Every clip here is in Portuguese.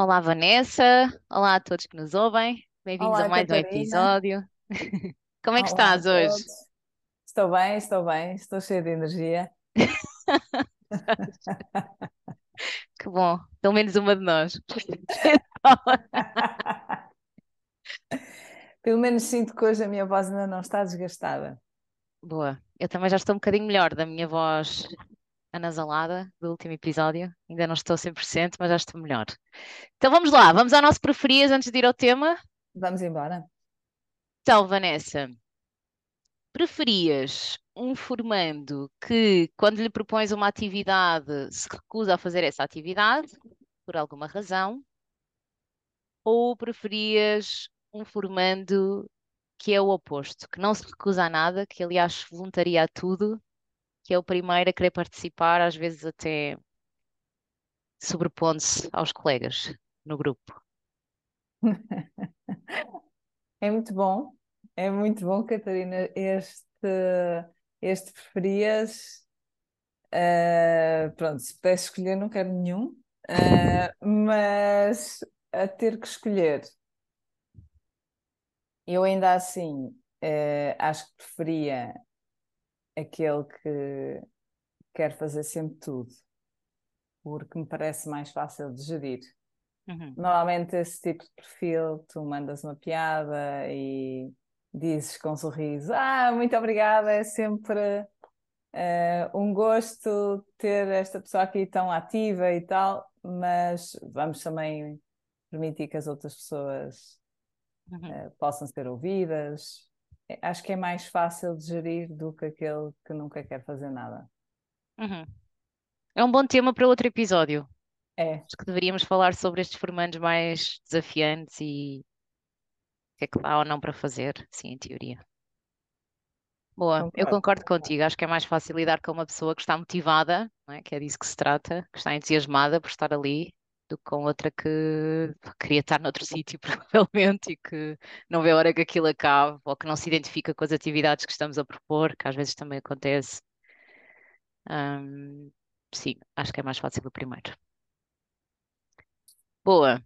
Olá, Vanessa. Olá a todos que nos ouvem. Bem-vindos a mais um Catarina. episódio. Como é que Olá estás hoje? Estou bem, estou bem, estou cheia de energia. Que bom, pelo menos uma de nós. Pelo menos sinto que hoje a minha voz ainda não está desgastada. Boa, eu também já estou um bocadinho melhor da minha voz anasalada do último episódio. Ainda não estou 100%, mas já estou melhor. Então vamos lá, vamos ao nosso preferias antes de ir ao tema. Vamos embora? Então, Vanessa, preferias um formando que, quando lhe propões uma atividade, se recusa a fazer essa atividade, por alguma razão, ou preferias um formando que é o oposto, que não se recusa a nada, que aliás voluntaria a tudo, que é o primeiro a querer participar, às vezes até sobrepondo-se aos colegas no grupo? É muito bom, é muito bom, Catarina, este, este preferias. Uh, pronto, se pudesse escolher, não quero nenhum, uh, mas a ter que escolher, eu ainda assim uh, acho que preferia aquele que quer fazer sempre tudo, porque me parece mais fácil de gerir. Uhum. Normalmente esse tipo de perfil, tu mandas uma piada e dizes com um sorriso, ah, muito obrigada, é sempre uh, um gosto ter esta pessoa aqui tão ativa e tal, mas vamos também permitir que as outras pessoas Uhum. uh, possam ser ouvidas. Acho que é mais fácil de gerir do que aquele que nunca quer fazer nada. Uhum. É um bom tema para outro episódio. É, Acho que deveríamos falar sobre estes formandos mais desafiantes e o que é que dá ou não para fazer, sim, em teoria. Boa, eu concordo. concordo contigo. Acho que é mais fácil lidar com uma pessoa que está motivada, não é? Que é disso que se trata, que está entusiasmada por estar ali, do que com outra que queria estar noutro sítio, provavelmente, e que não vê a hora que aquilo acabe, ou que não se identifica com as atividades que estamos a propor, que às vezes também acontece. Hum, sim, acho que é mais fácil o primeiro. Boa.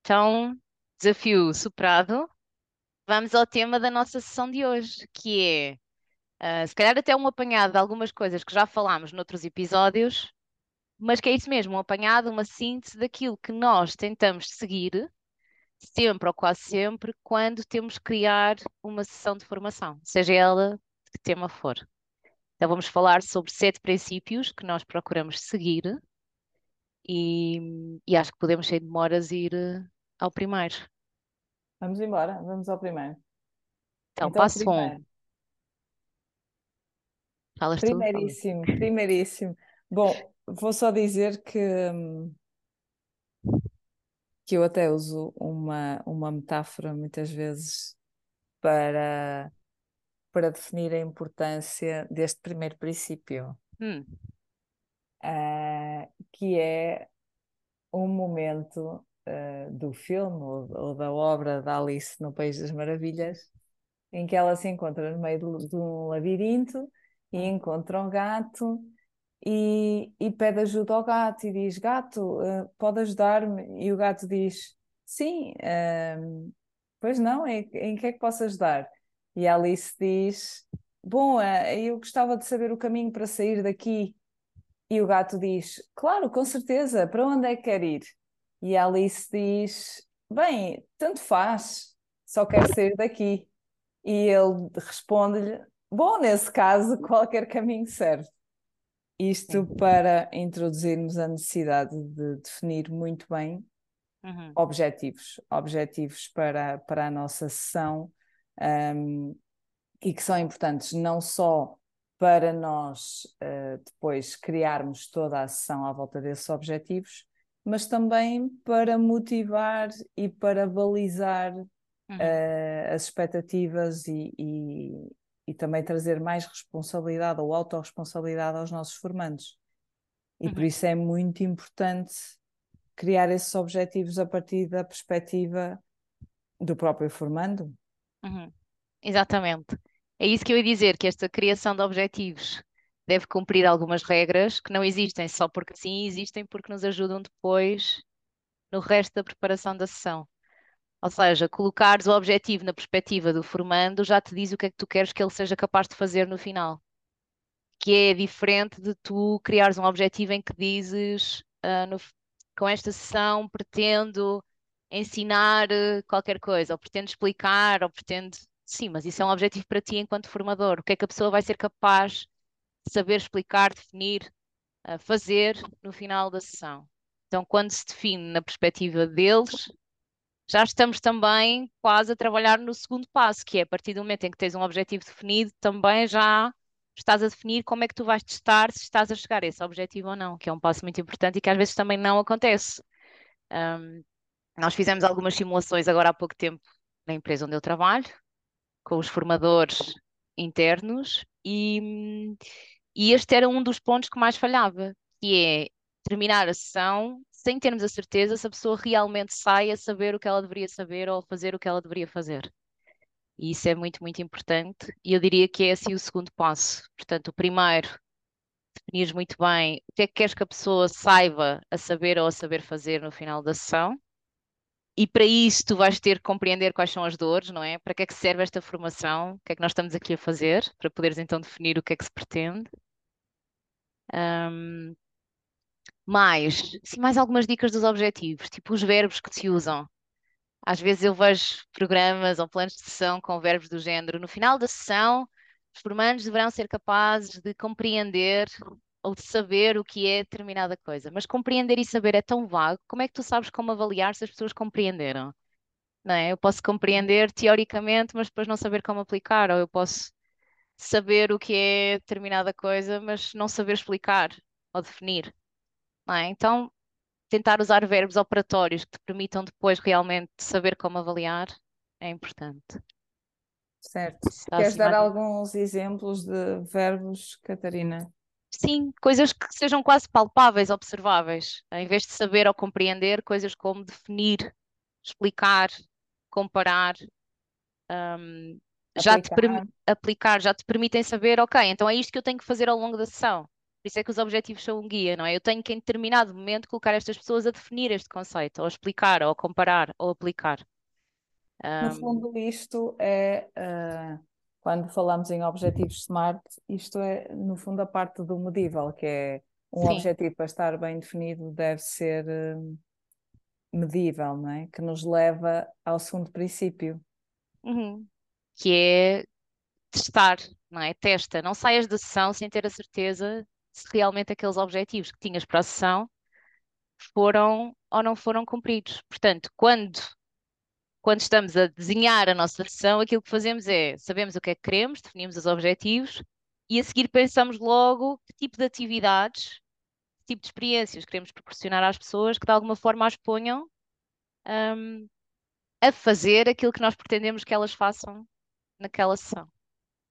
Então, desafio superado. Vamos ao tema da nossa sessão de hoje, que é, ah, se calhar até um apanhado de algumas coisas que já falámos noutros episódios, mas que é isso mesmo, um apanhado, uma síntese daquilo que nós tentamos seguir, sempre ou quase sempre, quando temos que criar uma sessão de formação, seja ela de que tema for. Então vamos falar sobre sete princípios que nós procuramos seguir e, e acho que podemos, sem demoras, ir eh, ao primeiro. Vamos embora, vamos ao primeiro. Então, Então, passo um. primeiro, Falas tu? Fala. primeiríssimo, primeiríssimo. Bom, vou só dizer que, que eu até uso uma, uma metáfora muitas vezes para, para definir a importância deste primeiro princípio, Hum, ah, que é um momento ah, do filme ou, ou da obra da Alice no País das Maravilhas, em que ela se encontra no meio de, de um labirinto e encontra um gato e, e pede ajuda ao gato e diz: Gato, ah, pode ajudar-me? E o gato diz: Sim, ahm, pois não, em, em que é que posso ajudar? E a Alice diz: Bom, ah, eu gostava de saber o caminho para sair daqui. E o gato diz: Claro, com certeza, para onde é que quer ir? E a Alice diz: Bem, tanto faz, só quero sair daqui. E ele responde-lhe: Bom, nesse caso, qualquer caminho serve. Isto sim. para introduzirmos a necessidade de definir muito bem Uhum. objetivos, objetivos para, para a nossa sessão, um, e que são importantes não só para nós uh, depois criarmos toda a sessão à volta desses objetivos, mas também para motivar e para balizar Uhum. uh, as expectativas e, e, e também trazer mais responsabilidade ou autorresponsabilidade aos nossos formandos. E por Uhum. isso é muito importante criar esses objetivos a partir da perspectiva do próprio formando. Uhum. Exatamente. É isso que eu ia dizer, que esta criação de objetivos deve cumprir algumas regras que não existem só porque sim, existem porque nos ajudam depois no resto da preparação da sessão. Ou seja, colocares o objetivo na perspectiva do formando já te diz o que é que tu queres que ele seja capaz de fazer no final. Que é diferente de tu criares um objetivo em que dizes uh, no, com esta sessão pretendo ensinar eh, qualquer coisa, ou pretendo explicar, ou pretendo. Sim, mas isso é um objetivo para ti enquanto formador. O que é que a pessoa vai ser capaz de saber explicar, definir, uh, fazer no final da sessão? Então, quando se define na perspectiva deles, já estamos também quase a trabalhar no segundo passo, que é a partir do momento em que tens um objetivo definido, também já estás a definir como é que tu vais testar se estás a chegar a esse objetivo ou não, que é um passo muito importante e que às vezes também não acontece. Um, nós fizemos algumas simulações agora há pouco tempo na empresa onde eu trabalho, com os formadores internos, e, e este era um dos pontos que mais falhava, que é terminar a sessão sem termos a certeza se a pessoa realmente sai a saber o que ela deveria saber ou fazer o que ela deveria fazer. E isso é muito, muito importante. E eu diria que é assim o segundo passo. Portanto, o primeiro, definires muito bem o que é que queres que a pessoa saiba a saber ou a saber fazer no final da sessão. E para isso tu vais ter que compreender quais são as dores, não é? Para que é que serve esta formação? O que é que nós estamos aqui a fazer? Para poderes então definir o que é que se pretende. Um, mais, sim, mais algumas dicas dos objetivos, tipo os verbos que se usam. Às vezes eu vejo programas ou planos de sessão com verbos do género. No final da sessão, os formandos deverão ser capazes de compreender ou de saber o que é determinada coisa. Mas compreender e saber é tão vago. Como é que tu sabes como avaliar se as pessoas compreenderam? Não é? Eu posso compreender teoricamente, mas depois não saber como aplicar. Ou eu posso saber o que é determinada coisa, mas não saber explicar ou definir. É? Então, tentar usar verbos operatórios que te permitam depois realmente saber como avaliar é importante. Certo. Queres dar alguns exemplos de verbos, Catarina? Sim, coisas que sejam quase palpáveis, observáveis. Em vez de saber ou compreender, coisas como definir, explicar, comparar, um, já te aplicar, já te permitem saber, ok, então é isto que eu tenho que fazer ao longo da sessão. Por isso é que os objetivos são um guia, não é? Eu tenho que, em determinado momento, colocar estas pessoas a definir este conceito, ou explicar, ou comparar, ou aplicar. No fundo, isto é, uh, quando falamos em objetivos SMART, isto é, no fundo, a parte do medível, que é um Sim. objetivo para estar bem definido deve ser uh, medível, não é? Que nos leva ao segundo princípio. Uhum. Que é testar, não é? Testa, não saias da sessão sem ter a certeza se realmente aqueles objetivos que tinhas para a sessão foram ou não foram cumpridos. Portanto, quando, quando estamos a desenhar a nossa sessão, aquilo que fazemos é sabemos o que é que queremos, definimos os objetivos e a seguir pensamos logo que tipo de atividades, que tipo de experiências queremos proporcionar às pessoas que de alguma forma as ponham um, a fazer aquilo que nós pretendemos que elas façam naquela sessão.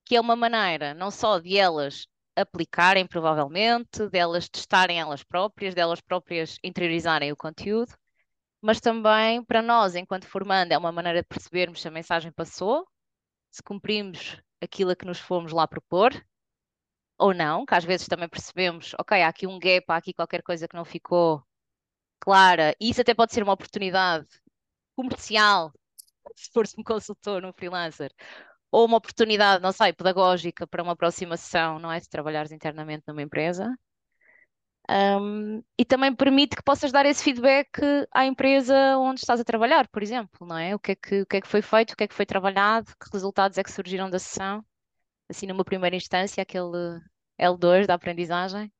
Que é uma maneira não só de elas aplicarem, provavelmente, delas testarem elas próprias, delas próprias interiorizarem o conteúdo, mas também para nós, enquanto formando, é uma maneira de percebermos se a mensagem passou, se cumprimos aquilo a que nos fomos lá propor, ou não, que às vezes também percebemos, ok, há aqui um gap, há aqui qualquer coisa que não ficou clara, e isso até pode ser uma oportunidade comercial, se fores um consultor, um freelancer, ou uma oportunidade, não sei, pedagógica para uma aproximação, não é? Se trabalhares internamente numa empresa. Um, e também permite que possas dar esse feedback à empresa onde estás a trabalhar, por exemplo, não é? O que é que, o que, é que foi feito, o que é que foi trabalhado, que resultados é que surgiram da sessão, assim numa primeira instância, aquele L2 da aprendizagem.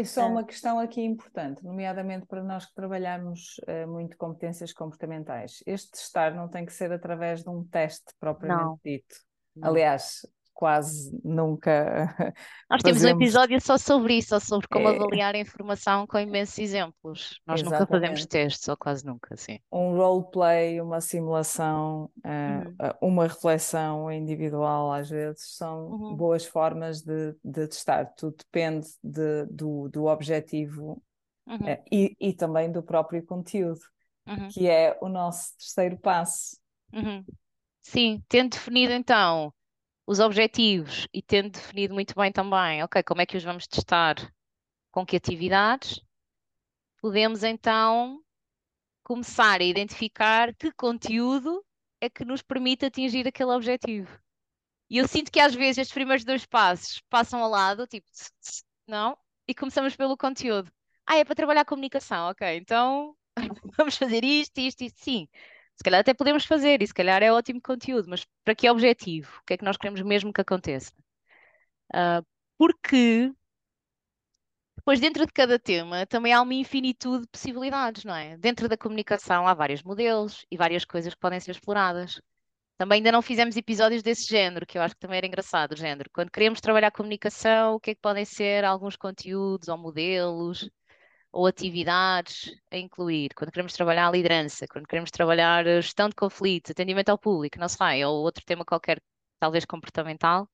É só uma questão aqui importante, nomeadamente para nós que trabalhamos uh, muito competências comportamentais. Este testar não tem que ser através de um teste propriamente não. dito. Aliás, quase nunca. Nós temos fazemos... um episódio só sobre isso, só sobre como é... avaliar a informação com imensos exemplos. Nós Exatamente. nunca fazemos testes, ou quase nunca, sim. Um roleplay, uma simulação, uh, uhum. uma reflexão individual, às vezes, são uhum. boas formas de, de testar. Tudo depende de, do, do objetivo uhum. uh, e, e também do próprio conteúdo, uhum. que é o nosso terceiro passo. Uhum. Sim, tendo definido então os objetivos e tendo definido muito bem também, ok, como é que os vamos testar, com que atividades, podemos então começar a identificar que conteúdo é que nos permite atingir aquele objetivo. E eu sinto que às vezes estes primeiros dois passos passam ao lado, tipo, não, e começamos pelo conteúdo. Ah, é para trabalhar a comunicação, ok, então vamos fazer isto, isto, isto, sim. Se calhar até podemos fazer, e se calhar é ótimo conteúdo, mas para que objetivo? O que é que nós queremos mesmo que aconteça? Ah, porque depois, dentro de cada tema, também há uma infinitude de possibilidades, não é? Dentro da comunicação há vários modelos e várias coisas que podem ser exploradas. Também ainda não fizemos episódios desse género, que eu acho que também era engraçado, género. Quando queremos trabalhar comunicação, o que é que podem ser alguns conteúdos ou modelos ou atividades a incluir? Quando queremos trabalhar a liderança, quando queremos trabalhar gestão de conflitos, atendimento ao público, não sei, ou outro tema qualquer, talvez comportamental,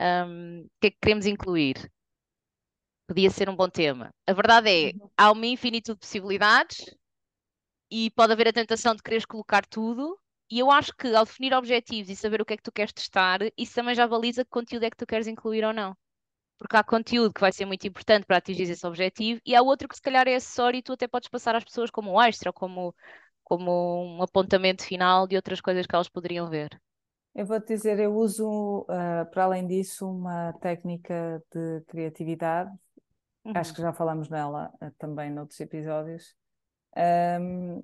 um, o que é que queremos incluir? Podia ser um bom tema. A verdade é, Uhum. há uma infinitude de possibilidades e pode haver a tentação de quereres colocar tudo. E eu acho que ao definir objetivos e saber o que é que tu queres testar, isso também já baliza que conteúdo é que tu queres incluir ou não. Porque há conteúdo que vai ser muito importante para atingir esse objetivo e há outro que se calhar é acessório e tu até podes passar às pessoas como um extra como, como um apontamento final de outras coisas que elas poderiam ver. Eu vou-te dizer, eu uso, ah, para além disso, uma técnica de criatividade, acho Uhum, que já falamos nela ah, também noutros episódios, ahm,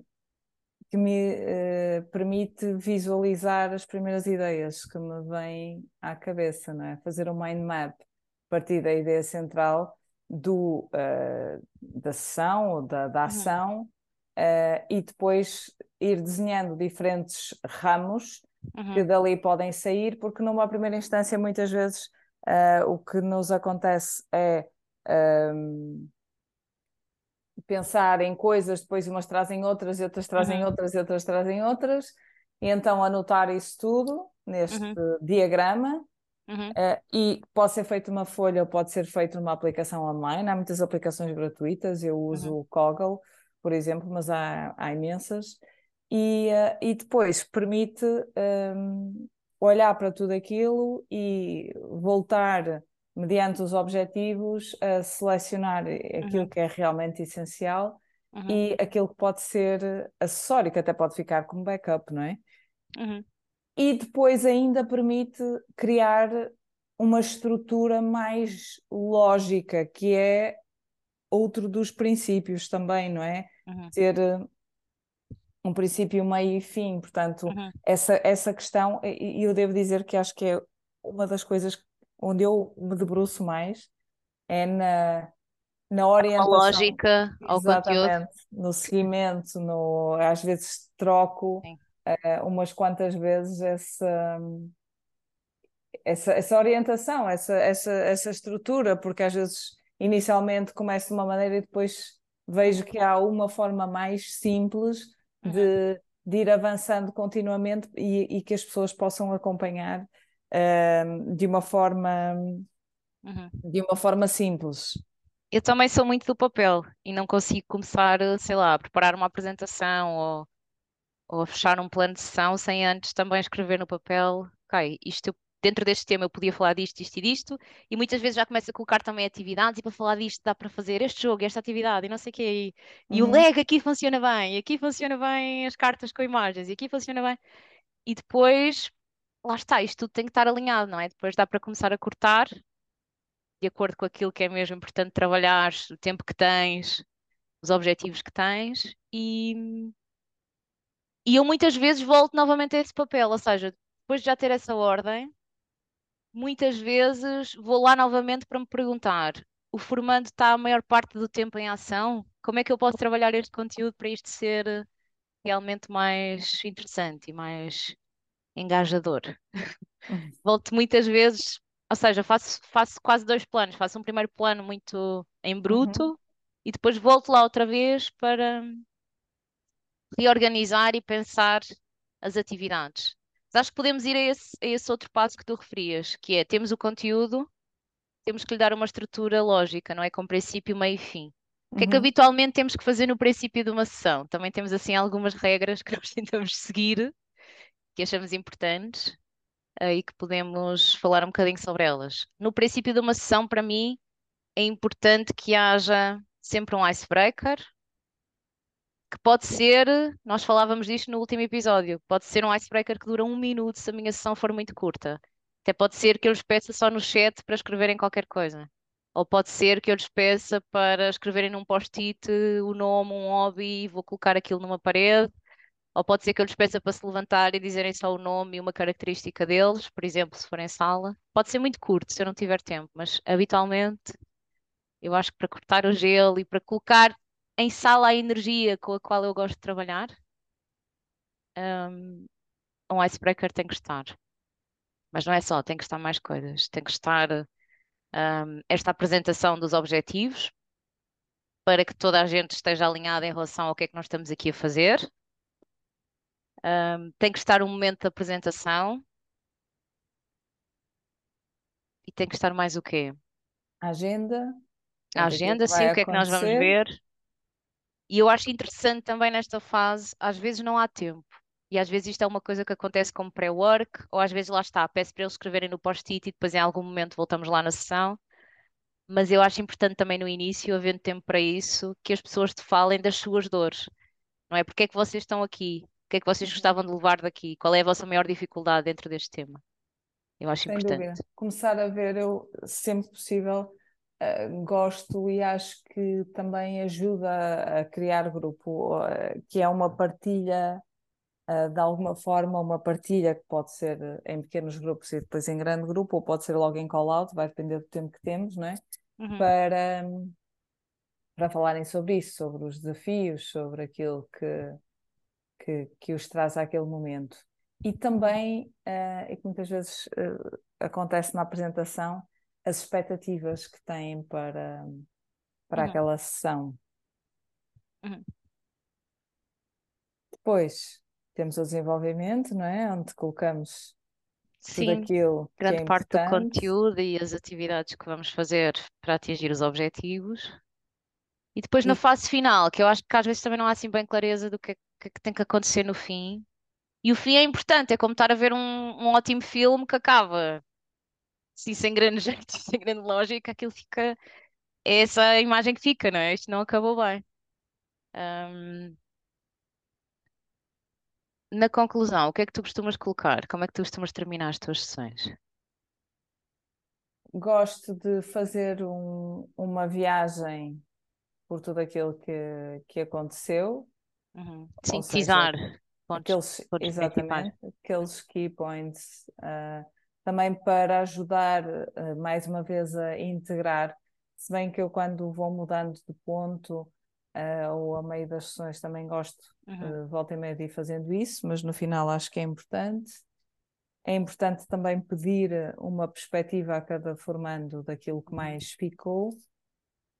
que me eh, permite visualizar as primeiras ideias que me vêm à cabeça, não é? Fazer um mind map partir da ideia central do, ah, da sessão ou da, da uhum, ação ah, e depois ir desenhando diferentes ramos que uhum, dali podem sair, porque numa primeira instância, muitas vezes, ah, o que nos acontece é ahm, pensar em coisas, depois umas trazem outras, e outras trazem uhum, outras, e outras trazem outras, e então anotar isso tudo neste uhum, diagrama. Uhum, ah, e pode ser feito numa folha ou pode ser feito numa aplicação online. Há muitas aplicações gratuitas, eu uso uhum, o Coggle, por exemplo, mas há, há imensas. E, ah, e depois permite ahm, olhar para tudo aquilo e voltar, mediante os objetivos, a selecionar aquilo uhum, que é realmente essencial uhum, e aquilo que pode ser acessório, que até pode ficar como backup, não é? uhum, E depois ainda permite criar uma estrutura mais lógica, que é outro dos princípios também, não é? uhum, Ter eh, um princípio, meio e fim. Portanto, uhum. essa, essa questão, e eu devo dizer que acho que é uma das coisas onde eu me debruço mais, é na, na orientação, lógica ao conteúdo. exatamente, no seguimento, no, às vezes troco Sim. Eh, umas quantas vezes essa, essa, essa orientação, essa, essa, essa estrutura, porque às vezes inicialmente começo de uma maneira e depois vejo que há uma forma mais simples uhum, de, de ir avançando continuamente e, e que as pessoas possam acompanhar eh, de uma forma, uhum. de uma forma simples. Eu também sou muito do papel e não consigo começar, sei lá, a preparar uma apresentação ou, ou a fechar um plano de sessão sem antes também escrever no papel, ok, isto eu- dentro deste tema eu podia falar disto, isto e disto, e muitas vezes já começo a colocar também atividades e para falar disto dá para fazer este jogo, esta atividade e não sei o quê. E, e o Uhum, Lego aqui funciona bem, e aqui funciona bem as cartas com imagens, e aqui funciona bem. E depois, lá está, isto tudo tem que estar alinhado, não é? Depois dá para começar a cortar de acordo com aquilo que é mesmo importante trabalhar, o tempo que tens, os objetivos que tens, e, e eu muitas vezes volto novamente a esse papel, ou seja, depois de já ter essa ordem, muitas vezes vou lá novamente para me perguntar: o formando está a maior parte do tempo em ação? Como é que eu posso trabalhar este conteúdo para isto ser realmente mais interessante e mais engajador? uhum, Volto muitas vezes, ou seja, faço, faço quase dois planos. Faço um primeiro plano muito em uhum, bruto e depois volto lá outra vez para reorganizar e pensar as atividades. Mas acho que podemos ir a esse, a esse outro passo que tu referias, que é temos o conteúdo, temos que lhe dar uma estrutura lógica, não é? Com princípio, meio e fim. O que é que uhum, habitualmente temos que fazer no princípio de uma sessão? Também temos assim algumas regras que nós tentamos seguir, que achamos importantes eh, e que podemos falar um bocadinho sobre elas. No princípio de uma sessão, para mim, é importante que haja sempre um icebreaker, que pode ser, nós falávamos disto no último episódio, pode ser um icebreaker que dura um minuto se a minha sessão for muito curta. Até pode ser que eu lhes peça só no chat para escreverem qualquer coisa. Ou pode ser que eu lhes peça para escreverem num post-it o nome, um hobby vou colocar aquilo numa parede. Ou pode ser que eu lhes peça para se levantar e dizerem só o nome e uma característica deles, por exemplo, se for em sala. Pode ser muito curto se eu não tiver tempo, mas habitualmente eu acho que para cortar o gelo e para colocar em sala a energia com a qual eu gosto de trabalhar, um, um icebreaker tem que estar. Mas não é só, tem que estar mais coisas. Tem que estar um, esta apresentação dos objetivos para que toda a gente esteja alinhada em relação ao que é que nós estamos aqui a fazer. Um, tem que estar um momento de apresentação. E tem que estar mais o quê? A agenda. A agenda, sim, o que é que nós vamos ver. E eu acho interessante também nesta fase, às vezes não há tempo. E às vezes isto é uma coisa que acontece como pré-work, ou às vezes lá está, peço para eles escreverem no post-it e depois em algum momento voltamos lá na sessão. Mas eu acho importante também no início, havendo tempo para isso, que as pessoas te falem das suas dores. Não é? Porque é que vocês estão aqui? O que é que vocês Uhum. gostavam de levar daqui? Qual é a vossa maior dificuldade dentro deste tema? Eu acho Sem importante. dúvida. Começar a ver, eu sempre possível uh, gosto e acho que também ajuda a, criar grupo, uh, que é uma partilha, uh, de alguma forma, uma partilha que pode ser em pequenos grupos e depois em grande grupo, ou pode ser logo em call-out, vai depender do tempo que temos, não é? Uhum. Para, para falarem sobre isso, sobre os desafios, sobre aquilo que, que, que os traz àquele momento. E também, e que muitas vezes acontece na apresentação, as expectativas que têm para, para Uhum. aquela sessão. Uhum. Depois temos o desenvolvimento, não é? Onde colocamos tudo Sim, aquilo que grande é parte do importante. conteúdo e as atividades que vamos fazer para atingir os objetivos. E depois na E- fase final, que eu acho que às vezes também não há assim bem clareza do que é que, que tem que acontecer no fim. E o fim é importante, é como estar a ver um, um ótimo filme que acaba. Sim, sem grande jeito, sem grande lógica, aquilo fica. É essa a imagem que fica, não é? Isto não acabou bem. Ahm, na conclusão, o que é que tu costumas colocar? Como é que tu costumas terminar as tuas sessões? Gosto de fazer um- uma viagem por tudo aquilo que, que aconteceu, Uhum. Sintetizar seja, aqueles, pontos exatamente, aqueles key points, ah, também para ajudar, ah, mais uma vez, a integrar. Se bem que eu, quando vou mudando de ponto, ah, ou a meio das sessões, também gosto, Uhum. ah, volta e meia, de ir fazendo isso, mas no final acho que é importante. É importante também pedir uma perspectiva a cada formando daquilo que mais ficou,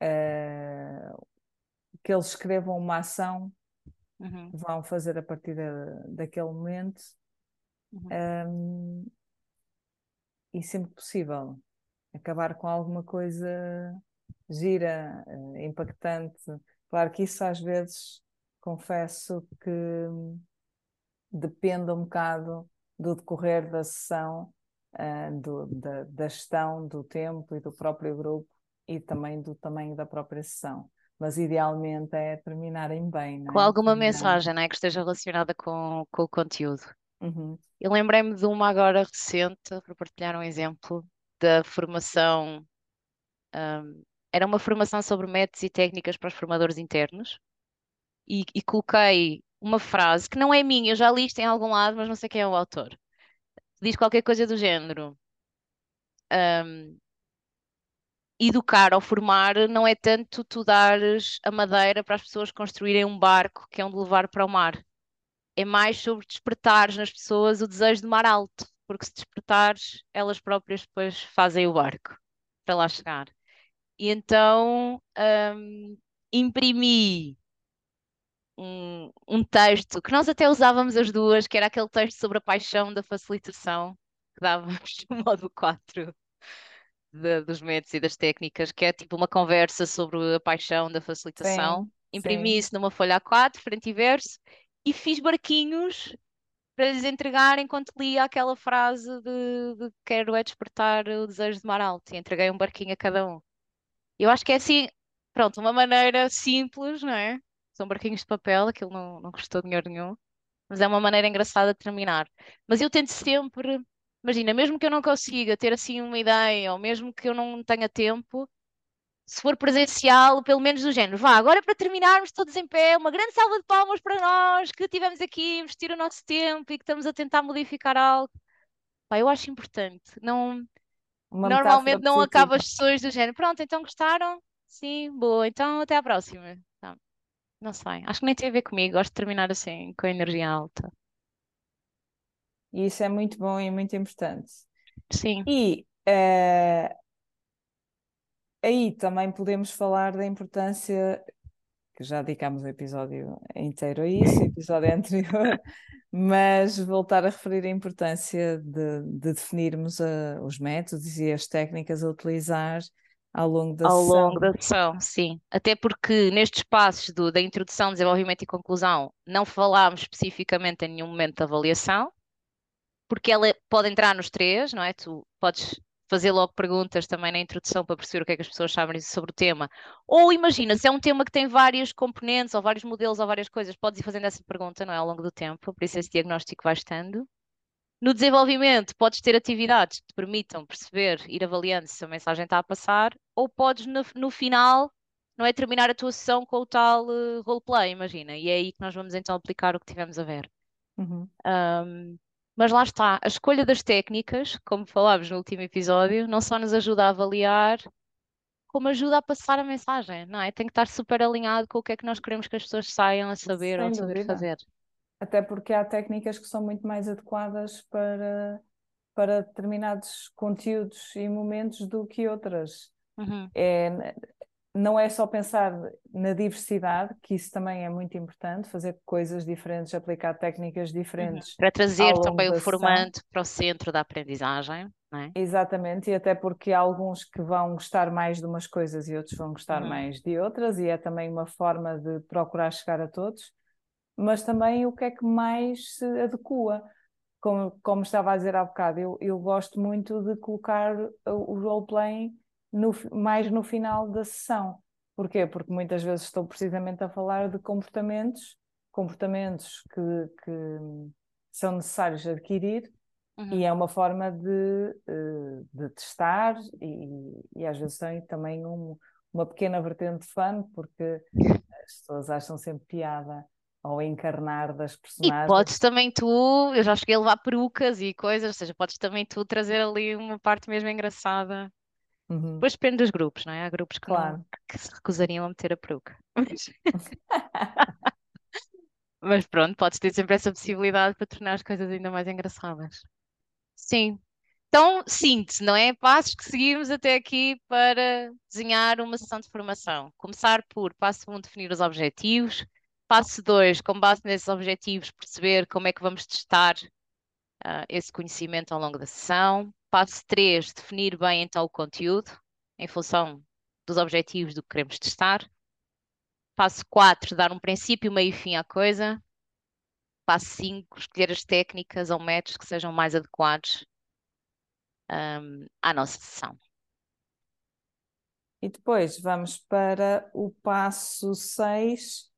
ah, que eles escrevam uma ação Uhum. que vão fazer a partir da- daquele momento. Uhum. Um, e sempre que possível acabar com alguma coisa gira, eh, impactante. Claro que isso às vezes confesso que depende um bocado do decorrer da sessão, ah, do- da, da gestão do tempo e do próprio grupo e também do tamanho da própria sessão. Mas idealmente é terminarem bem, não Com é? alguma Terminarem- mensagem, né, que esteja relacionada com, com o conteúdo. Uhum. Eu lembrei-me de uma agora recente, para partilhar um exemplo, da formação. hum, era uma formação sobre métodos e técnicas para os formadores internos e, e coloquei uma frase que não é minha, eu já li isto em algum lado, mas não sei quem é o autor. Diz qualquer coisa do género. hum, educar ou formar não é tanto tu dares a madeira para as pessoas construírem um barco que é onde levar para o mar. É mais sobre despertares nas pessoas o desejo de mar alto, porque se despertares, elas próprias depois fazem o barco para lá chegar. E então hum, imprimi um, um texto que nós até usávamos as duas, que era aquele texto sobre a paixão da facilitação que dávamos no módulo 4 de- dos métodos e das técnicas, que é tipo uma conversa sobre a paixão da facilitação. Sim, Imprimi sim. isso numa folha A4, frente e verso, e fiz barquinhos para lhes entregar enquanto lia aquela frase de, de quero é despertar o desejo de mar alto, e entreguei um barquinho a cada um. Eu acho que é assim, pronto, uma maneira simples, não é? são barquinhos de papel, aquilo não, não custou dinheiro nenhum, mas é uma maneira engraçada de terminar. Mas eu tento sempre, imagina, mesmo que eu não consiga ter assim uma ideia, ou mesmo que eu não tenha tempo, se for presencial, pelo menos do género, vá, agora para terminarmos todos em pé, uma grande salva de palmas para nós que tivemos aqui a investir o nosso tempo e que estamos a tentar modificar algo. Pá, eu acho importante. Não, Uma normalmente não positiva. as sessões do género. Pronto, então gostaram? Sim, boa. Então até à próxima. Não, não sei. Acho que nem tem a ver comigo. Gosto de terminar assim, com a energia alta. E isso é muito bom e muito importante. Sim. E eh, aí também podemos falar da importância, que já dedicámos o episódio inteiro a isso, o episódio anterior, mas voltar a referir a importância de, de definirmos eh, os métodos e as técnicas a utilizar ao longo da Ao sessão. longo da sessão, sim. Até porque nestes passos do- da introdução, desenvolvimento e conclusão, não falámos especificamente em nenhum momento de avaliação, porque ela pode entrar nos três, não é? Tu podes fazer logo perguntas também na introdução para perceber o que é que as pessoas sabem sobre o tema. Ou imagina, se é um tema que tem vários componentes, ou vários modelos, ou várias coisas, podes ir fazendo essa pergunta, não é? Ao longo do tempo, por isso esse diagnóstico vai estando. No desenvolvimento, podes ter atividades que te permitam perceber, ir avaliando se a mensagem está a passar, ou podes no, no final, não é terminar a tua sessão com o tal eh, roleplay, imagina, e é aí que nós vamos então aplicar o que tivemos a ver. Uhum. Um, mas lá está, a escolha das técnicas, como falámos no último episódio, não só nos ajuda a avaliar, como ajuda a passar a mensagem, não é? Tem que estar super alinhado com o que é que nós queremos que as pessoas saiam a saber ou Sem a saber fazer. Até porque há técnicas que são muito mais adequadas para, para determinados conteúdos e momentos do que outras. Uhum, É, não é só pensar na diversidade, que isso também é muito importante, fazer coisas diferentes, aplicar técnicas uhum. diferentes Para trazer também o formando para o centro da aprendizagem, é? Exatamente, e até porque há alguns que vão gostar mais de umas coisas e outros vão gostar Uhum. mais de outras, e é também uma forma de procurar chegar a todos, mas também o que é que mais se adequa. Como, como estava a dizer há bocado, eu, eu gosto muito de colocar o o role-playing no, mais no final da sessão. Porquê? Porque muitas vezes estou precisamente a falar de comportamentos, comportamentos que, que são necessários adquirir Uhum. e é uma forma de, eh, de testar e, e às vezes tem também um- uma pequena vertente de fã, porque as pessoas acham sempre piada ao encarnar das E personagens. podes também tu, eu já cheguei a levar perucas e coisas, ou seja, podes também tu trazer ali uma parte mesmo engraçada. Uhum, Depois depende dos grupos, não é? Há grupos que, não, claro. que se recusariam a meter a peruca. Mas, mas pronto, podes ter sempre essa possibilidade para tornar as coisas ainda mais engraçadas. Sim. Então, síntese, não é? Passos que seguimos até aqui para desenhar uma sessão de formação. Começar por passo 1, definir os objetivos. Passo 2, com base nesses objetivos, perceber como é que vamos testar ah, esse conhecimento ao longo da sessão. Passo 3, definir bem então o conteúdo, em função dos objetivos do que queremos testar. Passo 4, dar um princípio, meio e fim à coisa. Passo 5, escolher as técnicas ou métodos que sejam mais adequados ahm, à nossa sessão. E depois vamos para o passo 6,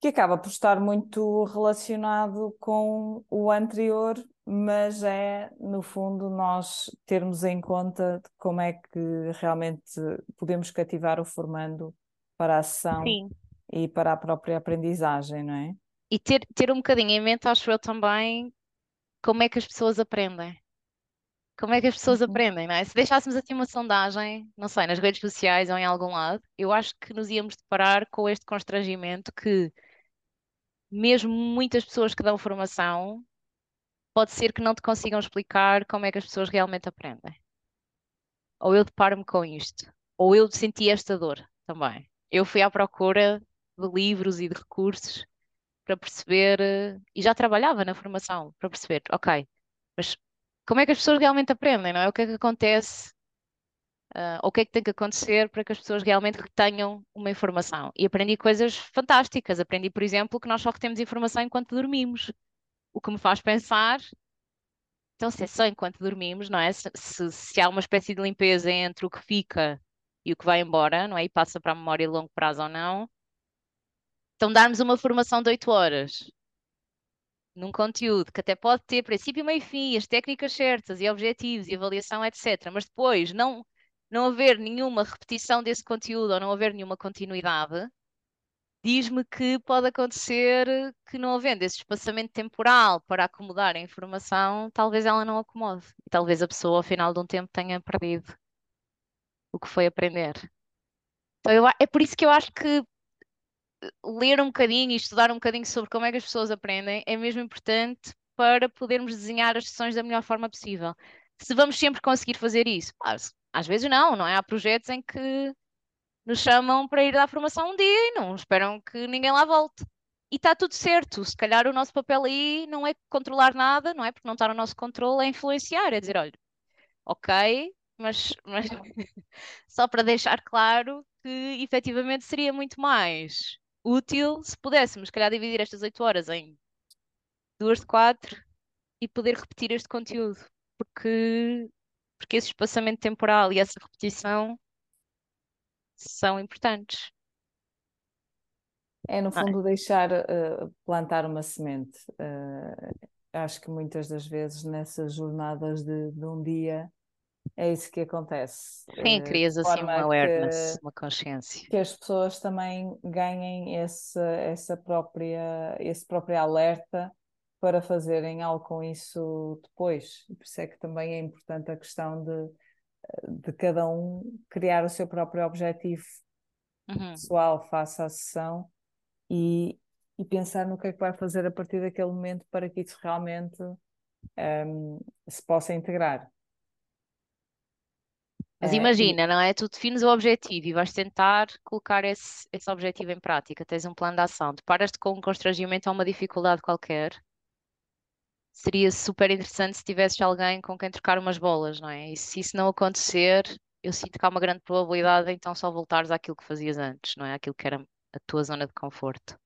que acaba por estar muito relacionado com o anterior, mas é, no fundo, nós termos em conta como é que realmente podemos cativar o formando para a sessão Sim. e para a própria aprendizagem, não é? E ter, ter um bocadinho em mente, acho eu também, como é que as pessoas aprendem. Como é que as pessoas Uhum. aprendem, não é? Se deixássemos aqui uma sondagem, não sei, nas redes sociais ou em algum lado, eu acho que nos íamos deparar com este constrangimento que, mesmo muitas pessoas que dão formação, pode ser que não te consigam explicar como é que as pessoas realmente aprendem. Ou eu deparo-me com isto, ou eu senti esta dor também. Eu fui à procura de livros e de recursos para perceber, eh, e já trabalhava na formação, para perceber, ok, mas como é que as pessoas realmente aprendem, não é? O que é que acontece, ou o que é que tem que acontecer para que as pessoas realmente retenham uma informação? E aprendi coisas fantásticas. Aprendi, por exemplo, que nós só retemos informação enquanto dormimos. O que me faz pensar, então, se é só enquanto dormimos, não é? Se, se, se há uma espécie de limpeza entre o que fica e o que vai embora, não é? E passa para a memória a longo prazo ou não, Então, darmos uma formação de 8 horas num conteúdo que até pode ter princípio, meio e fim, as técnicas certas e objetivos e avaliação, etc. Mas depois não, não haver nenhuma repetição desse conteúdo ou não haver nenhuma continuidade, diz-me que pode acontecer que não havendo esse espaçamento temporal para acomodar a informação, talvez ela não acomode. E talvez a pessoa, ao final de um tempo, tenha perdido o que foi aprender. Então, eu, é por isso que eu acho que ler um bocadinho e estudar um bocadinho sobre como é que as pessoas aprendem é mesmo importante para podermos desenhar as sessões da melhor forma possível. Se vamos sempre conseguir fazer isso, às vezes não, não é? Há projetos em que nos chamam para ir dar formação um dia e não esperam que ninguém lá volte. E está tudo certo. Se calhar o nosso papel aí não é controlar nada, não é? Porque não está no nosso controle, é influenciar, é dizer, olha, ok, mas, mas só para deixar claro que efetivamente seria muito mais útil se pudéssemos, se calhar, dividir estas 8 horas em duas de quatro e poder repetir este conteúdo, porque, porque esse espaçamento temporal e essa repetição são importantes. É, no é? fundo, deixar uh, plantar uma semente. Uh, acho que muitas das vezes nessas jornadas de, de um dia é isso que acontece. Sim, crias assim uma awareness, que, uma consciência. Que as pessoas também ganhem esse, essa própria, esse próprio alerta para fazerem algo com isso depois. Por isso é que também é importante a questão de, de cada um criar o seu próprio objetivo uhum. pessoal face à sessão e, e pensar no que é que vai fazer a partir daquele momento para que isso realmente um, se possa integrar. Mas é, imagina, e... não é? Tu defines o objetivo e vais tentar colocar esse, esse objetivo em prática. Tens um plano de ação. Deparas-te com um constrangimento ou uma dificuldade qualquer. Seria super interessante se tivesses alguém com quem trocar umas bolas, não é? E se isso não acontecer, eu sinto que há uma grande probabilidade então só voltares àquilo que fazias antes, não é? Aquilo que era a tua zona de conforto.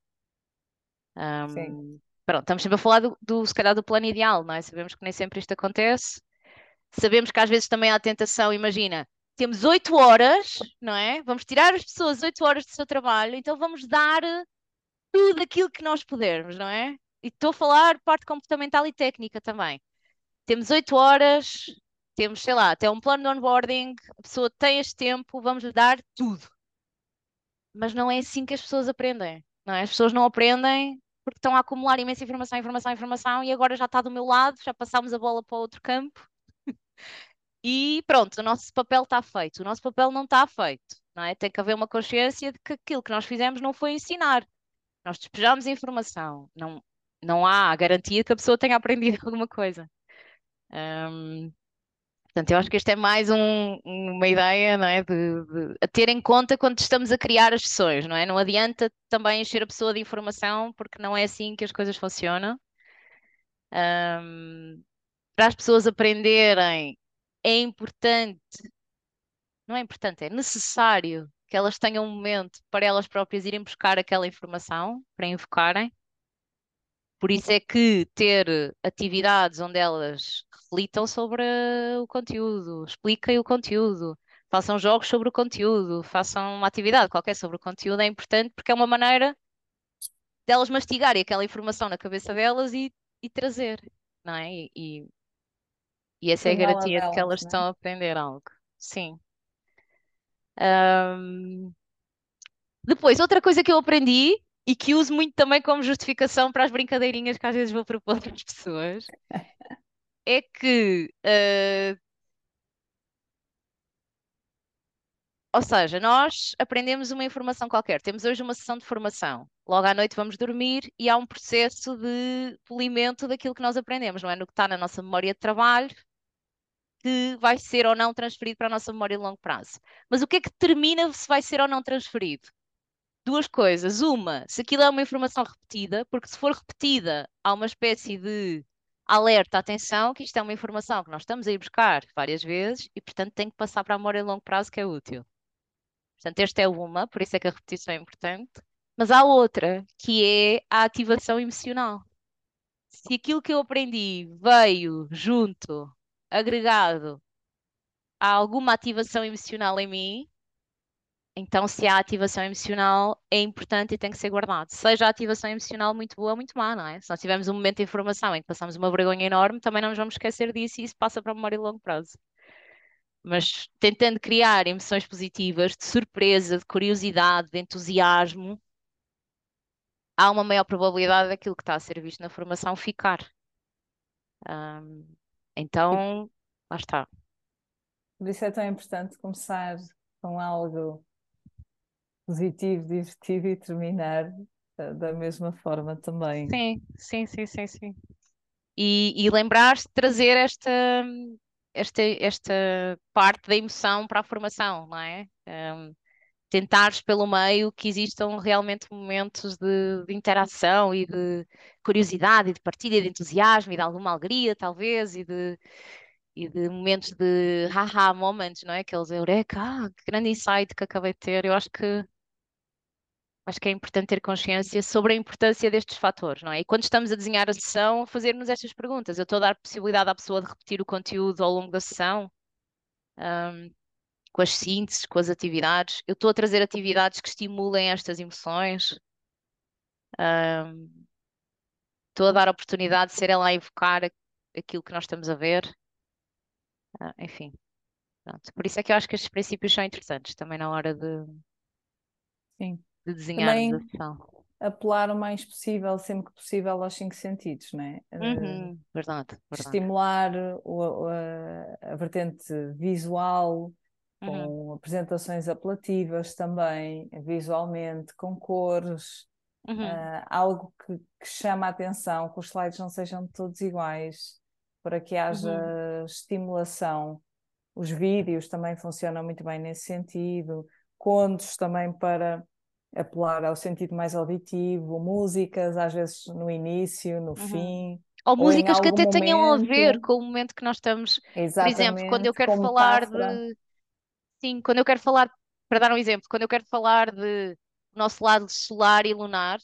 Um, pronto, estamos sempre a falar do, do, se calhar, do plano ideal, não é? Sabemos que nem sempre isto acontece Sabemos que às vezes também há tentação, imagina, temos oito horas, não é? Vamos tirar as pessoas oito horas do seu trabalho, então vamos dar tudo aquilo que nós pudermos, não é? E estou a falar parte comportamental e técnica também. Temos oito horas, temos, sei lá, até um plano de onboarding, a pessoa tem este tempo, vamos lhe dar tudo. Mas não é assim que as pessoas aprendem, não é? As pessoas não aprendem porque estão a acumular imensa informação, informação, informação e agora já está do meu lado, já passámos a bola para outro campo e pronto, o nosso papel está feito. O nosso papel não está feito, não é? Tem que haver uma consciência de que aquilo que nós fizemos não foi ensinar. Nós despejamos informação. Não, não há garantia que a pessoa tenha aprendido alguma coisa. Um, portanto, eu acho que esta é mais um, uma ideia, não é? De, de, a ter em conta quando estamos a criar as sessões, não é? Não adianta também encher a pessoa de informação, porque não é assim que as coisas funcionam. Um, para as pessoas aprenderem, é importante, não é importante, é necessário que elas tenham um momento para elas próprias irem buscar aquela informação, para invocarem. Por isso é que ter atividades onde elas reflitam sobre o conteúdo, expliquem o conteúdo, façam jogos sobre o conteúdo, façam uma atividade qualquer sobre o conteúdo é importante porque é uma maneira delas mastigarem aquela informação na cabeça delas e, e trazer, não é? E, e essa é a garantia de que elas é? estão a aprender algo. Sim. Depois, outra coisa que eu aprendi e que uso muito também como justificação para as brincadeirinhas que às vezes vou propor às pessoas é que, uh, ou seja, nós aprendemos uma informação qualquer. Temos hoje uma sessão de formação. Logo à noite vamos dormir e há um processo de polimento daquilo que nós aprendemos, não é? No que está na nossa memória de trabalho, que vai ser ou não transferido para a nossa memória de longo prazo. Mas o que é que determina se vai ser ou não transferido? Duas coisas. Uma, se aquilo é uma informação repetida, porque se for repetida, há uma espécie de alerta, atenção, que isto é uma informação que nós estamos a ir buscar várias vezes e, portanto, tem que passar para a memória de longo prazo, que é útil. Portanto, esta é uma, por isso é que a repetição é importante. Mas há outra, que é a ativação emocional. Se aquilo que eu aprendi veio junto agregado a alguma ativação emocional em mim, Então, se há ativação emocional, é importante e tem que ser guardado. Seja a ativação emocional muito boa ou muito má, não é? Se nós tivermos um momento de informação em que passamos uma vergonha enorme, também não nos vamos esquecer disso e isso passa para a memória de longo prazo. Mas tentando criar emoções positivas, de surpresa, de curiosidade, de entusiasmo, há uma maior probabilidade daquilo que está a ser visto na formação ficar. Ahm, então, lá está. Por isso é tão importante começar com algo positivo, divertido e terminar uh, da mesma forma também. Sim, sim, sim, sim, sim. E, e lembrar-se de trazer esta, esta, esta parte da emoção para a formação, não é? Um, tentares pelo meio que existam realmente momentos de, de interação e de curiosidade e de partilha de entusiasmo e de alguma alegria, talvez, e de, e de momentos de haha moments, não é? Aqueles eureka, ah, que grande insight que acabei de ter. Eu acho que acho que é importante ter consciência sobre a importância destes fatores, não é? E quando estamos a desenhar a sessão, fazer-nos estas perguntas. Eu estou a dar possibilidade à pessoa de repetir o conteúdo ao longo da sessão, um, com as sínteses, com as atividades. Eu estou a trazer atividades que estimulem estas emoções. Um, estou a dar a oportunidade de ser ela a evocar aquilo que nós estamos a ver. Uh, enfim. Pronto. Por isso é que eu acho que estes princípios são interessantes também na hora de, Sim. De desenharmos a Também apelar o mais possível, sempre que possível, aos cinco sentidos, não é? Uh, Uhum, verdade, verdade. estimular o- a, a vertente visual, Uhum, com apresentações apelativas também, visualmente, com cores, uhum, ah, algo que, que chama a atenção, que os slides não sejam todos iguais, para que haja uhum, estimulação. Os vídeos também funcionam muito bem nesse sentido, contos também para apelar ao sentido mais auditivo, músicas, às vezes no início, no uhum. fim, Ou ou músicas que até tenham a ver momento, com o momento que nós estamos. Por exemplo, quando eu exatamente, quero falar de. Sim, quando eu quero falar, para dar um exemplo, quando eu quero falar de nosso lado solar e lunar,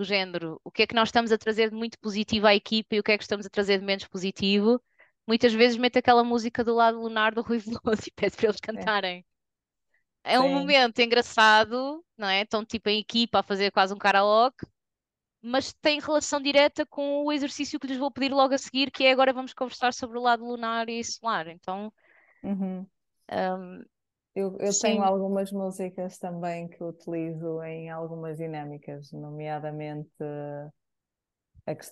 do género, o que é que nós estamos a trazer de muito positivo à equipa e o que é que estamos a trazer de menos positivo, muitas vezes meto aquela música do lado lunar do Rui Veloso e peço para eles Sim, cantarem. É um sim. momento engraçado, não é? Estão tipo em equipa a fazer quase um karaoke, mas tem relação direta com o exercício que lhes vou pedir logo a seguir, que é agora vamos conversar sobre o lado lunar e solar. Então, Uhum. hum, Eu, eu tenho algumas músicas também que utilizo em algumas dinâmicas, nomeadamente ques-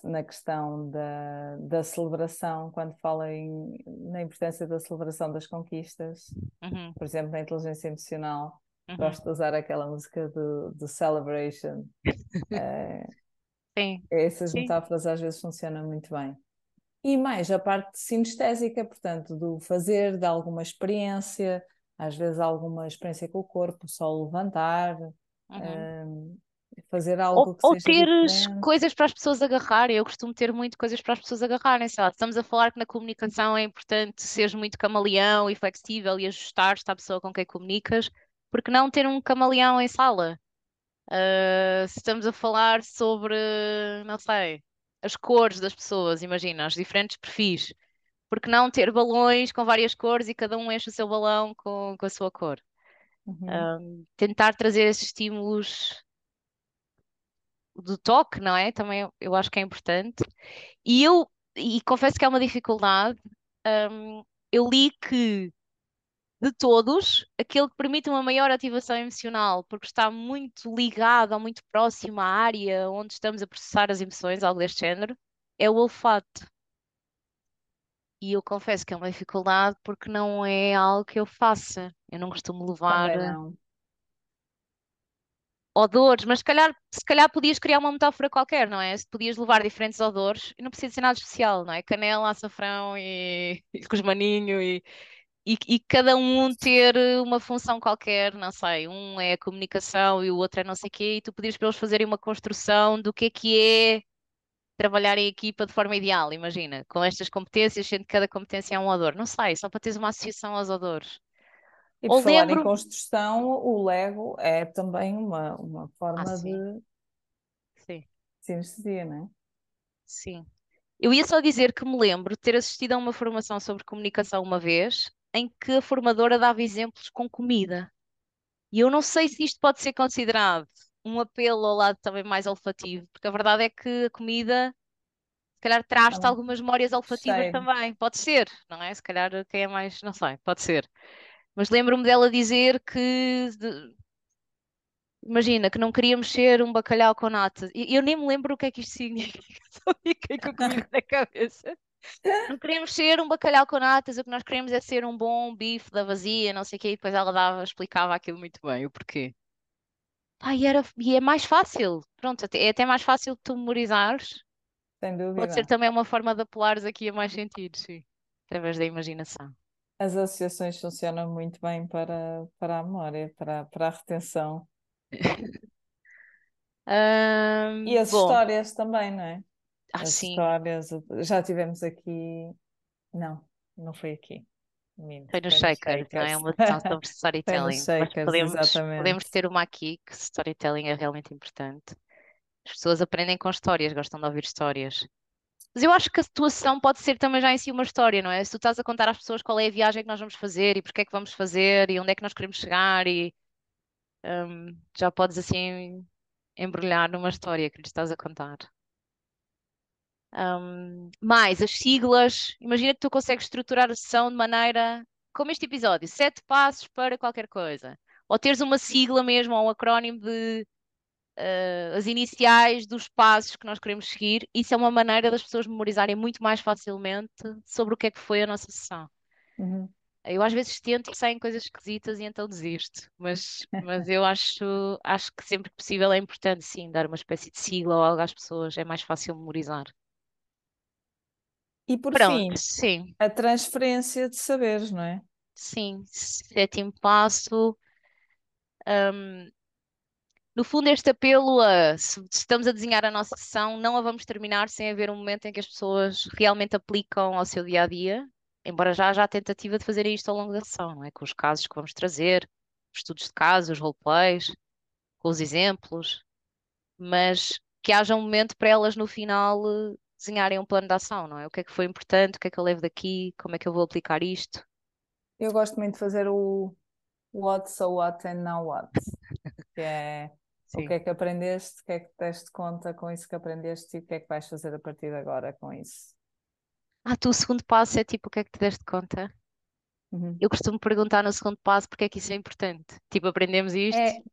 na questão da, da celebração, quando falo em, na importância da celebração das conquistas, Uhum, por exemplo, na inteligência emocional, uhum. gosto de usar aquela música do, do Celebration. Eh, Sim, essas sim. metáforas às vezes funcionam muito bem. E mais a parte sinestésica, portanto, do fazer, de alguma experiência, às vezes alguma experiência com o corpo, só levantar, Uhum. hum, fazer Ou, algo que ou teres diferente. coisas para as pessoas agarrarem. Eu costumo ter muito coisas para as pessoas agarrarem. Sei lá, estamos a falar que na comunicação é importante seres muito camaleão e flexível e ajustar-te à pessoa com quem comunicas. Porque não ter um camaleão em sala? Uh, se estamos a falar sobre, não sei, as cores das pessoas, imagina, os diferentes perfis. Porque não ter balões com várias cores e cada um enche o seu balão com, com a sua cor? Uhum. Um, tentar trazer esses estímulos do toque, não é? Também eu, acho que é importante. E eu, e confesso que é uma dificuldade, um, eu li que de todos, aquele que permite uma maior ativação emocional, porque está muito ligado ou muito próximo à área onde estamos a processar as emoções, algo deste género, é o olfato. E eu confesso que é uma dificuldade porque não é algo que eu faça. Eu não costumo levar Também não. Odores, mas se calhar, se calhar podias criar uma metáfora qualquer, não é? Podias levar diferentes odores, e não precisa ser nada especial, não é? Canela, açafrão e, e e, e, e cada um ter uma função qualquer, não sei, um é a comunicação e o outro é não sei o quê, e tu pedias para eles fazerem uma construção do que é que é trabalhar em equipa de forma ideal, imagina, com estas competências, sendo que cada competência é um odor. Não sei, só para teres uma associação aos odores. E por Ou falar em lembro. construção, o Lego é também uma, uma Ah, forma sim, de sim, sinestesia, não é? sim. Eu ia só dizer que me lembro de ter assistido a uma formação sobre comunicação uma vez, em que a formadora dava exemplos com comida. E eu não sei se isto pode ser considerado um apelo ao lado também mais olfativo, porque a verdade é que a comida, se calhar, traz-te algumas memórias olfativas Cheiro. também. Pode ser, não é? Se calhar quem é mais, não sei, pode ser. Mas lembro-me dela dizer que, de- imagina, que não queríamos ser um bacalhau com natas. E eu nem me lembro o que é que isto significa, só fiquei com a comida na cabeça. Não queremos ser um bacalhau com natas, o que nós queremos é ser um bom bife da vazia, não sei o quê, e depois ela dava, explicava aquilo muito bem, o porquê. Pá, e, era, e é mais fácil, pronto, é até mais fácil de tu memorizares. Sem Pode ser dúvida. também uma forma de apelares aqui a mais sentidos, sim, através da imaginação. As associações funcionam muito bem para, para a memória, para, para a retenção. Ahm, E as bom, histórias também, não é? ah, As sim, histórias. Já tivemos aqui. Não, não foi aqui. Minto, foi no Shaker, não é uma sessão sobre storytelling, Shakers, podemos, podemos ter uma aqui, que storytelling é realmente importante. As pessoas aprendem com histórias, gostam de ouvir histórias. Mas eu acho que a situação pode ser também já em si uma história, não é? Se tu estás a contar às pessoas qual é a viagem que nós vamos fazer e porque é que vamos fazer e onde é que nós queremos chegar e hum, já podes assim embrulhar numa história que lhes estás a contar. Hum, mais as siglas, imagina que tu consegues estruturar a sessão de maneira como este episódio, sete passos para qualquer coisa. Ou teres uma sigla mesmo, ou um acrónimo de eh, as iniciais dos passos que nós queremos seguir, isso é uma maneira das pessoas memorizarem muito mais facilmente sobre o que é que foi a nossa sessão. Uhum. Eu às vezes tento e saem coisas esquisitas e então desisto, mas, mas eu acho, acho que sempre que possível é importante sim dar uma espécie de sigla ou algo às pessoas, é mais fácil memorizar. E por Pronto, fim, sim, a transferência de saberes, não é? sim. Sétimo passo. hum, No fundo, este apelo a se estamos a desenhar a nossa sessão, não a vamos terminar sem haver um momento em que as pessoas realmente aplicam ao seu dia a dia, embora já haja a tentativa de fazer isto ao longo da sessão, não é? Com os casos que vamos trazer, os estudos de caso, os roleplays, com os exemplos, mas que haja um momento para elas no final desenharem um plano de ação, não é? O que é que foi importante, o que é que eu levo daqui, como é que eu vou aplicar isto? Eu gosto muito de fazer o what, so what and now what, que é o Sim. que é que aprendeste, o que é que te deste conta com isso que aprendeste e o que é que vais fazer a partir de agora com isso. Ah, tu, o segundo passo é tipo, o que é que te deste conta? Uhum. Eu costumo perguntar no segundo passo porque é que isso é importante. Tipo, aprendemos isto É,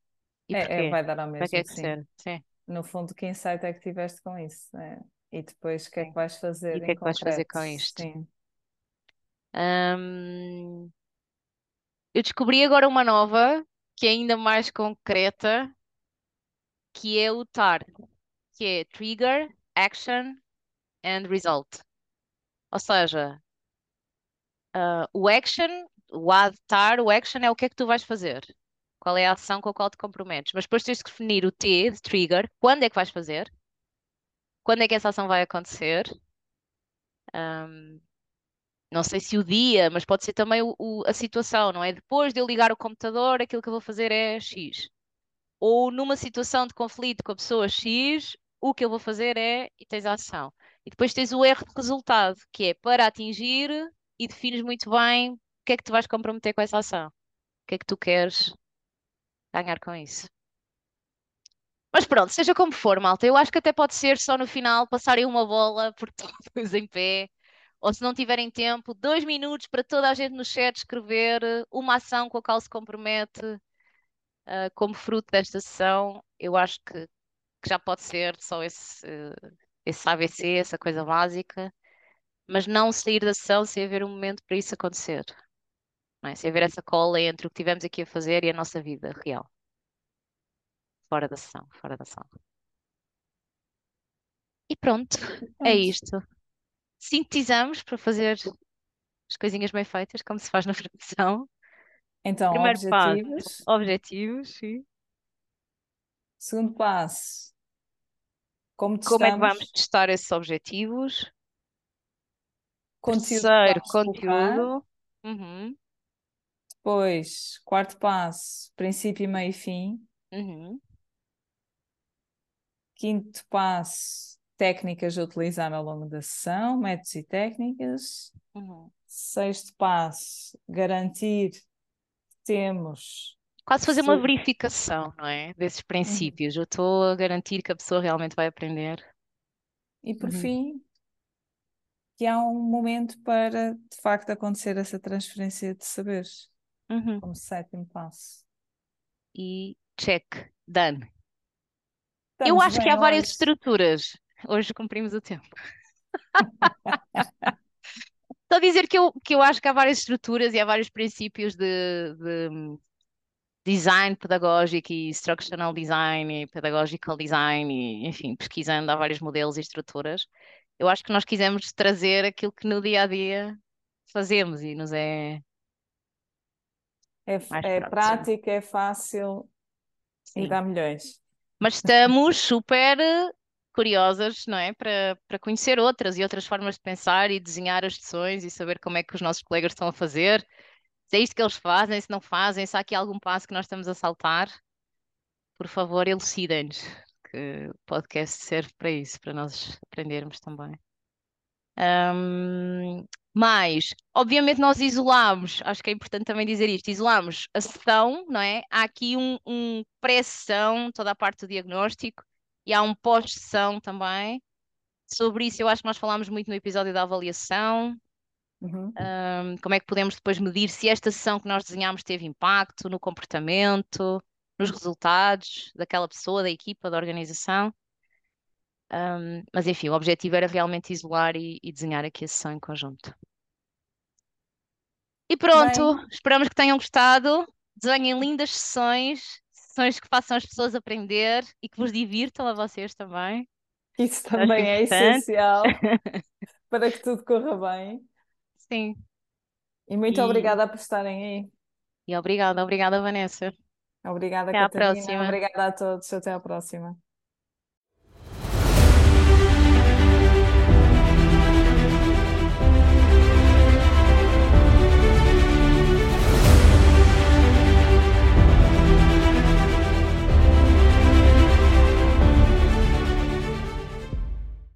e é, é, vai dar ao que é mesmo, que sim. Sim, No fundo, que insight é que tiveste com isso? né? E depois, o que é que vais E fazer o que é que vais fazer concreto? com isto? Sim. Hum, eu descobri agora uma nova, que é ainda mais concreta, que é o TAR, que é Trigger, Action and Result. Ou seja, ah, o action, o A de TAR, o action é o que é que tu vais fazer. Qual é a ação com a qual te comprometes. Mas depois tens de definir o T de trigger, quando é que vais fazer, quando é que essa ação vai acontecer. Hum, não sei se o dia, mas pode ser também o- o- a situação, não é? Depois de eu ligar o computador, aquilo que eu vou fazer é X. Ou numa situação de conflito com a pessoa X, o que eu vou fazer é, e tens a ação. E depois tens o R de resultado, que é para atingir e defines muito bem o que é que tu vais comprometer com essa ação. O que é que tu queres ganhar com isso. Mas pronto, seja como for, malta, eu acho que até pode ser só no final passarem uma bola por todos em pé, ou se não tiverem tempo, dois minutos para toda a gente no chat escrever eh, uma ação com a qual se compromete, eh, como fruto desta sessão. Eu acho que, que já pode ser só esse, eh, esse ABC, essa coisa básica, mas não sair da sessão sem haver um momento para isso acontecer, não é? Sem haver essa cola entre o que tivemos aqui a fazer e a nossa vida real, fora da sessão, fora da sala. E pronto, é isto. Sintetizamos para fazer as coisinhas bem feitas, como se faz na formação. Então, Primeiro passo, objetivos. objetivos, sim. Segundo passo, como Como é que vamos testar esses objetivos? Conteúdo Terceiro, conteúdo. Uhum, Depois, quarto passo, princípio, meio e fim. uhum, Quinto passo, técnicas a utilizar ao longo da sessão, métodos e técnicas. uhum. Sexto passo, garantir que temos quase fazer uma verificação, não é? Desses Uhum. princípios. Eu estou a garantir que a pessoa realmente vai aprender. E por Uhum. fim, que há um momento para de facto acontecer essa transferência de saberes, Uhum. como sétimo passo. E check, done. Eu Estamos acho que há várias hoje. estruturas. Hoje cumprimos o tempo. Estou a dizer que eu, que eu acho que há várias estruturas e há vários princípios de, de design pedagógico e instructional design e pedagogical design e, enfim, pesquisando há vários modelos e estruturas. Eu acho que nós quisemos trazer aquilo que no dia a dia fazemos e nos é É, é prático, é fácil e Sim. dá milhões. Mas estamos super curiosas, não é? Para, para conhecer outras e outras formas de pensar e desenhar as sessões e saber como é que os nossos colegas estão a fazer, se é isto que eles fazem, se não fazem, se há aqui algum passo que nós estamos a saltar. Por favor, elucidem-nos, que o podcast serve para isso, para nós aprendermos também. Ahm, mas, obviamente, nós isolamos, acho que é importante também dizer isto, isolamos a sessão, não é? Há aqui um, um pré-sessão, toda a parte do diagnóstico, e há um pós-sessão também. Sobre isso, eu acho que nós falámos muito no episódio da avaliação. Uhum. Ahm, como é que podemos depois medir se esta sessão que nós desenhámos teve impacto no comportamento, nos resultados daquela pessoa, da equipa, da organização. Ahm, mas enfim, o objetivo era realmente isolar e, e desenhar aqui a sessão em conjunto. E pronto, Bem, esperamos que tenham gostado. Desenhem lindas sessões, sessões que façam as pessoas aprender e que vos divirtam a vocês também. isso também é importante. essencial para que tudo corra bem. Sim. E muito E, obrigada por estarem aí. e obrigada, obrigada, Vanessa. Obrigada, Até Catarina. próxima. Obrigada a todos. Até à próxima.